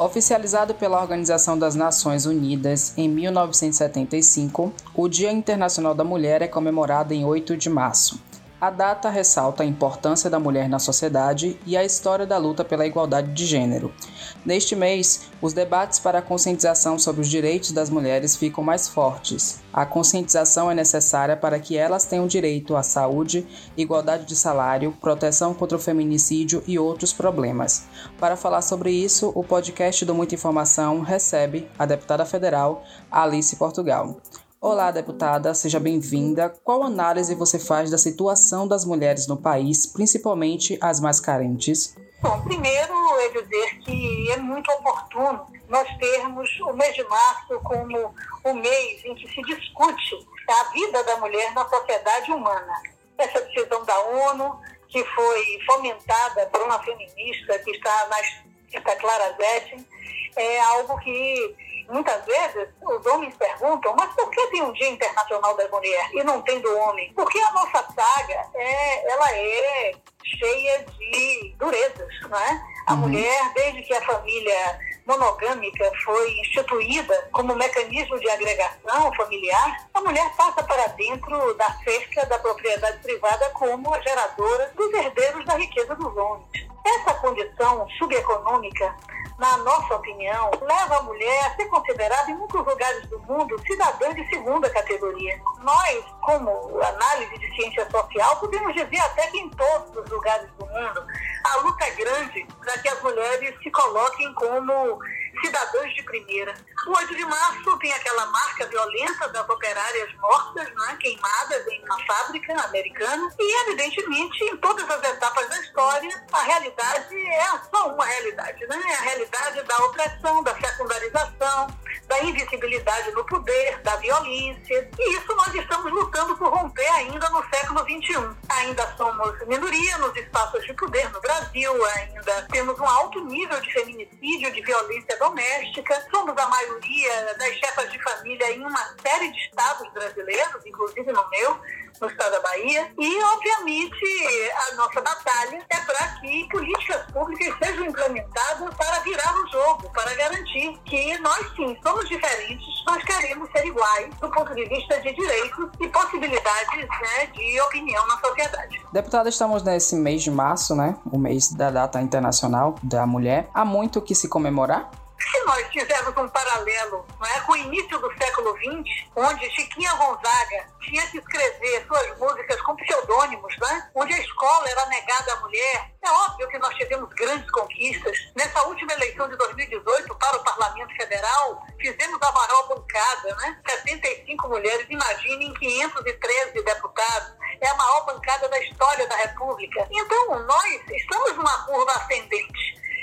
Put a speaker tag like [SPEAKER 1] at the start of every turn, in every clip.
[SPEAKER 1] Oficializado pela Organização das Nações Unidas em 1975, o Dia Internacional da Mulher é comemorado em 8 de março. A data ressalta a importância da mulher na sociedade e a história da luta pela igualdade de gênero. Neste mês, os debates para a conscientização sobre os direitos das mulheres ficam mais fortes. A conscientização é necessária para que elas tenham direito à saúde, igualdade de salário, proteção contra o feminicídio e outros problemas. Para falar sobre isso, o podcast do Muita Informação recebe a deputada federal Alice Portugal. Olá, deputada, seja bem-vinda. Qual análise você faz da situação das mulheres no país, principalmente as mais carentes?
[SPEAKER 2] Bom, primeiro é dizer que é muito oportuno nós termos o mês de março como o mês em que se discute a vida da mulher na sociedade humana. Essa decisão da ONU, que foi fomentada por uma feminista que está na Clara Zetkin, é algo que Muitas vezes os homens perguntam, mas por que tem um Dia Internacional da Mulher e não tem do homem? Porque a nossa saga é, ela é cheia de durezas, não é? A uhum. mulher, desde que a família monogâmica foi instituída como mecanismo de agregação familiar, a mulher passa para dentro da cerca da propriedade privada como a geradora dos herdeiros da riqueza dos homens. Essa condição subeconômica na nossa opinião, leva a mulher a ser considerada em muitos lugares do mundo cidadã de segunda categoria. Nós, como análise de ciência social, podemos dizer até que em todos os lugares do mundo, a luta é grande para que as mulheres se coloquem como cidadãos de primeira. O 8 de março tem aquela marca violenta das operárias mortas, né, queimadas em uma fábrica americana, e evidentemente em todas as etapas da história a realidade é só uma realidade, né? É a realidade da opressão, da secundarização, da invisibilidade do poder, da violência. E isso nós estamos lutando por romper ainda no século XXI. Ainda somos minoria nos espaços de poder no Brasil, ainda temos um alto nível de feminicídio, de violência doméstica, somos a maioria das chefas de família em uma série de estados brasileiros, inclusive no meu, no estado da Bahia. E, obviamente, a nossa batalha é para que políticas públicas sejam implementadas para virar o jogo, para garantir que nós, sim, somos diferentes, nós queremos ser iguais do ponto de vista de direitos e possibilidades né, de opinião na sociedade.
[SPEAKER 1] Deputada, estamos nesse mês de março, né? O mês da data internacional da mulher. Há muito o que se comemorar?
[SPEAKER 2] Se nós fizermos um paralelo é, com o início do século XX, onde Chiquinha Gonzaga tinha que escrever suas músicas com pseudônimos, né? onde a escola era negada à mulher, é óbvio que nós tivemos grandes conquistas. Nessa última eleição de 2018 para o Parlamento Federal, fizemos a maior bancada, né? 75 mulheres, imaginem 513 deputados. É a maior bancada da história da República. Então, nós estamos numa curva ascendente.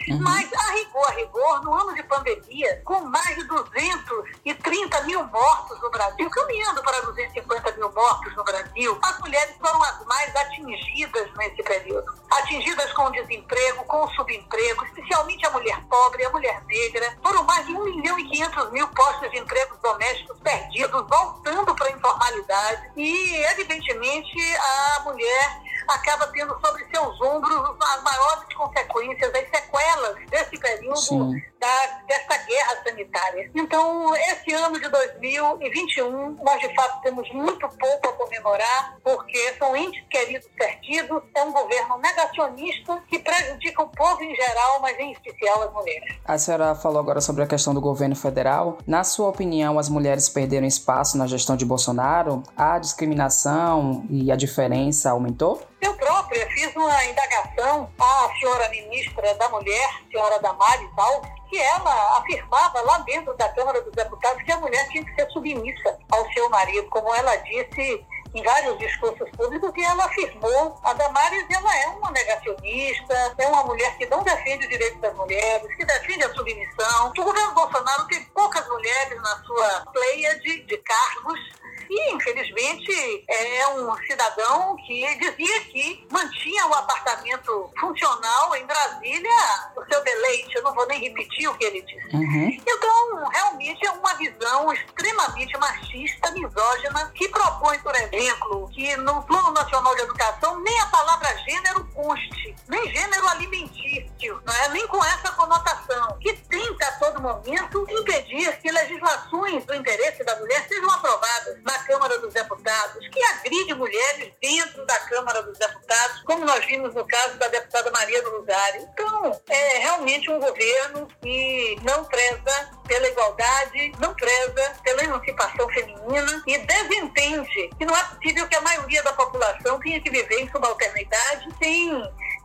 [SPEAKER 2] Uhum. Mas, a rigor, a rigor, no ano de pandemia, com mais de 230 mil mortos no Brasil, caminhando para 250 mil mortos no Brasil, as mulheres foram as mais atingidas nesse período. Atingidas com o desemprego, com o subemprego, especialmente a mulher pobre, a mulher negra. Foram mais de 1 milhão e 500 mil postos de empregos domésticos perdidos, voltando para a informalidade. E, evidentemente, a mulher acaba tendo sobre seus ombros as maiores consequências, as sequelas desse período da, dessa guerra sanitária. Então, esse ano de 2021, nós de fato temos muito pouco a comemorar, porque são entes queridos perdidos, é um governo negacionista que prejudica o povo em geral, mas em especial as mulheres.
[SPEAKER 1] A senhora falou agora sobre a questão do governo federal. Na sua opinião, as mulheres perderam espaço na gestão de Bolsonaro? A discriminação e a diferença aumentou?
[SPEAKER 2] Eu própria fiz uma indagação à senhora ministra da Mulher, senhora Damares Alves, que ela afirmava lá dentro da Câmara dos Deputados que a mulher tinha que ser submissa ao seu marido, como ela disse em vários discursos públicos que ela afirmou. A Damares ela é uma negacionista, é uma mulher que não defende o direito das mulheres, que defende a submissão. O governo Bolsonaro tem poucas mulheres na sua pleia de, de cargos e, infelizmente, é um cidadão que dizia que mantinha o apartamento funcional em Brasília, o seu deleite. Eu não vou nem repetir o que ele disse. Uhum. Então, realmente, é uma visão extremamente machista, misógina, que propõe, por exemplo, que no Plano Nacional de Educação nem a palavra gênero custe, nem gênero alimentício, não é? nem com essa conotação, que tenta a todo momento impedir que legislações do interesse da mulher mulheres dentro da Câmara dos Deputados, como nós vimos no caso da deputada Maria do Rosário. Então, é realmente um governo que não preza pela igualdade, não preza pela emancipação feminina e desentende que não é possível que a maioria da população tenha que viver em subalternidade, sem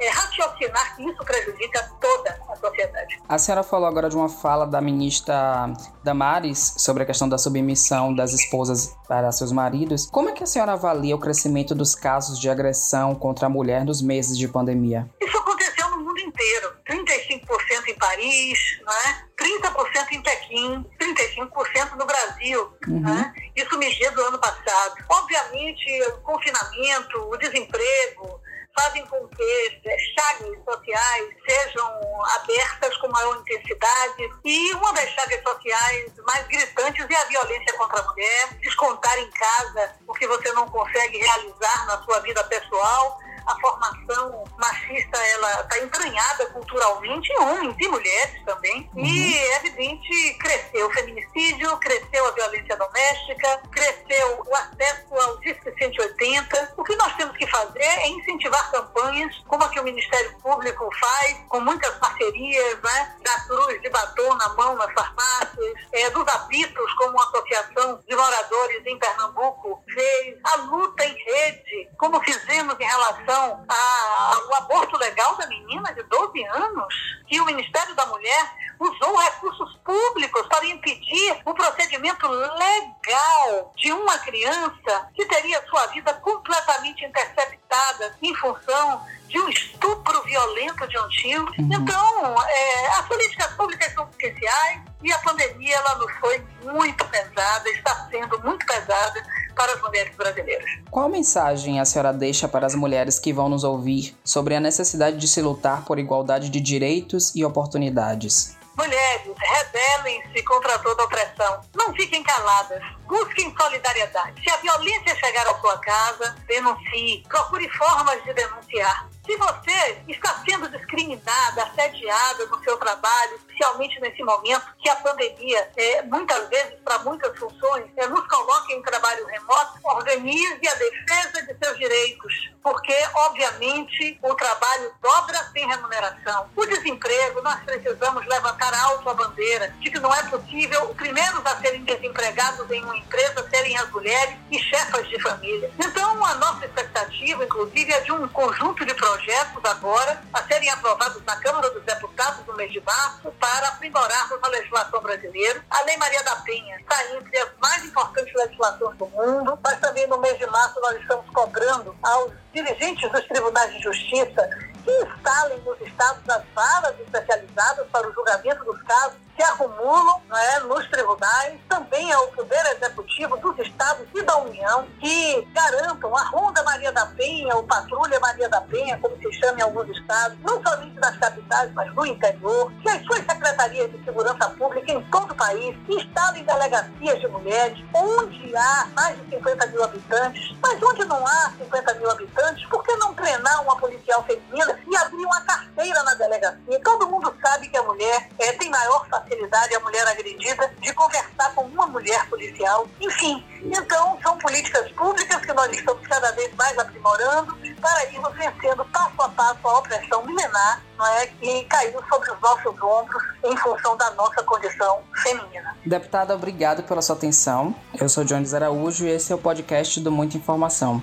[SPEAKER 2] é, raciocinar que isso prejudica toda a sociedade.
[SPEAKER 1] A senhora falou agora de uma fala da ministra Damares sobre a questão da submissão das esposas para seus maridos. Como é que a senhora avalia o crescimento dos casos de agressão contra a mulher nos meses de pandemia?
[SPEAKER 2] Isso aconteceu no mundo inteiro. 35% em Paris, né? 30% em Pequim, 35% no Brasil. Uhum. Né? Isso medido ano passado. Obviamente, o confinamento, o desemprego, fazem com que chagas sociais sejam abertas com maior intensidade. E uma das chagas sociais mais gritantes é a violência contra a mulher, descontar em casa o que você não consegue realizar na sua vida pessoal a formação machista ela está entranhada culturalmente em homens e mulheres também. Uhum. E é evidente cresceu o feminicídio, cresceu a violência doméstica, cresceu o acesso ao Disque 180. O que nós temos que fazer é incentivar campanhas como a que o Ministério Público faz, com muitas parcerias, né? da Cruz de Batom na mão nas farmácias, é, dos apitos, como a Associação de Moradores em Pernambuco fez, a luta em rede, como fizemos em relação relação ao aborto legal da menina de 12 anos, que o Ministério da Mulher usou recursos públicos para impedir o procedimento legal de uma criança que teria sua vida completamente interceptada em função de um estupro violento de um tio. Uhum. Então, é, as políticas públicas são essenciais e a pandemia ela nos foi muito pesada, está sendo muito pesada para as mulheres brasileiras.
[SPEAKER 1] Qual mensagem a senhora deixa para as mulheres que vão nos ouvir sobre a necessidade de se lutar por igualdade de direitos e oportunidades?
[SPEAKER 2] Mulheres, rebelem-se contra toda opressão. Não fiquem caladas. Busquem solidariedade. Se a violência chegar à sua casa, denuncie. Procure formas de denunciar. Se você está sendo discriminada, assediada no seu trabalho, especialmente nesse momento que a pandemia, é, muitas vezes, para muitas funções, é, nos coloca em trabalho remoto, organize a defesa de seus direitos, porque, obviamente, o trabalho dobra sem remuneração. O desemprego, nós precisamos levantar alto a bandeira de que não é possível os primeiros a serem desempregados em uma empresa serem as mulheres e chefas de família. Então, a nossa expectativa, inclusive, é de um conjunto de projetos agora a serem aprovados na Câmara dos Deputados no mês de março para aprimorarmos a legislação brasileira. A Lei Maria da Penha está entre as mais importantes legislações do mundo, mas também no mês de março nós estamos cobrando aos dirigentes dos tribunais de justiça que instalem nos estados as varas especializadas para o julgamento dos casos que acumulam né, nos tribunais, também ao Poder Executivo dos Estados e da União, que garantam a Ronda Maria da Penha, ou Patrulha Maria da Penha, como se chama em alguns estados, não somente nas capitais, mas no interior, que as suas secretarias de segurança pública em todo o país instalem delegacias de mulheres, onde há mais de 50 mil habitantes, mas onde não há 50 mil habitantes, por que não treinar uma policial feminina e abrir uma carteira na delegacia? Todo mundo sabe que a mulher é, tem maior facilidade, a mulher agredida, de conversar com uma mulher policial. Enfim, então são políticas públicas que nós estamos cada vez mais aprimorando para irmos vencendo passo a passo a opressão milenar não é, que caiu sobre os nossos ombros em função da nossa condição feminina.
[SPEAKER 1] Deputada, obrigado pela sua atenção. Eu sou Jones Araújo e esse é o podcast do Muita Informação.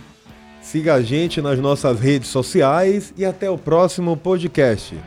[SPEAKER 3] Siga a gente nas nossas redes sociais e até o próximo podcast.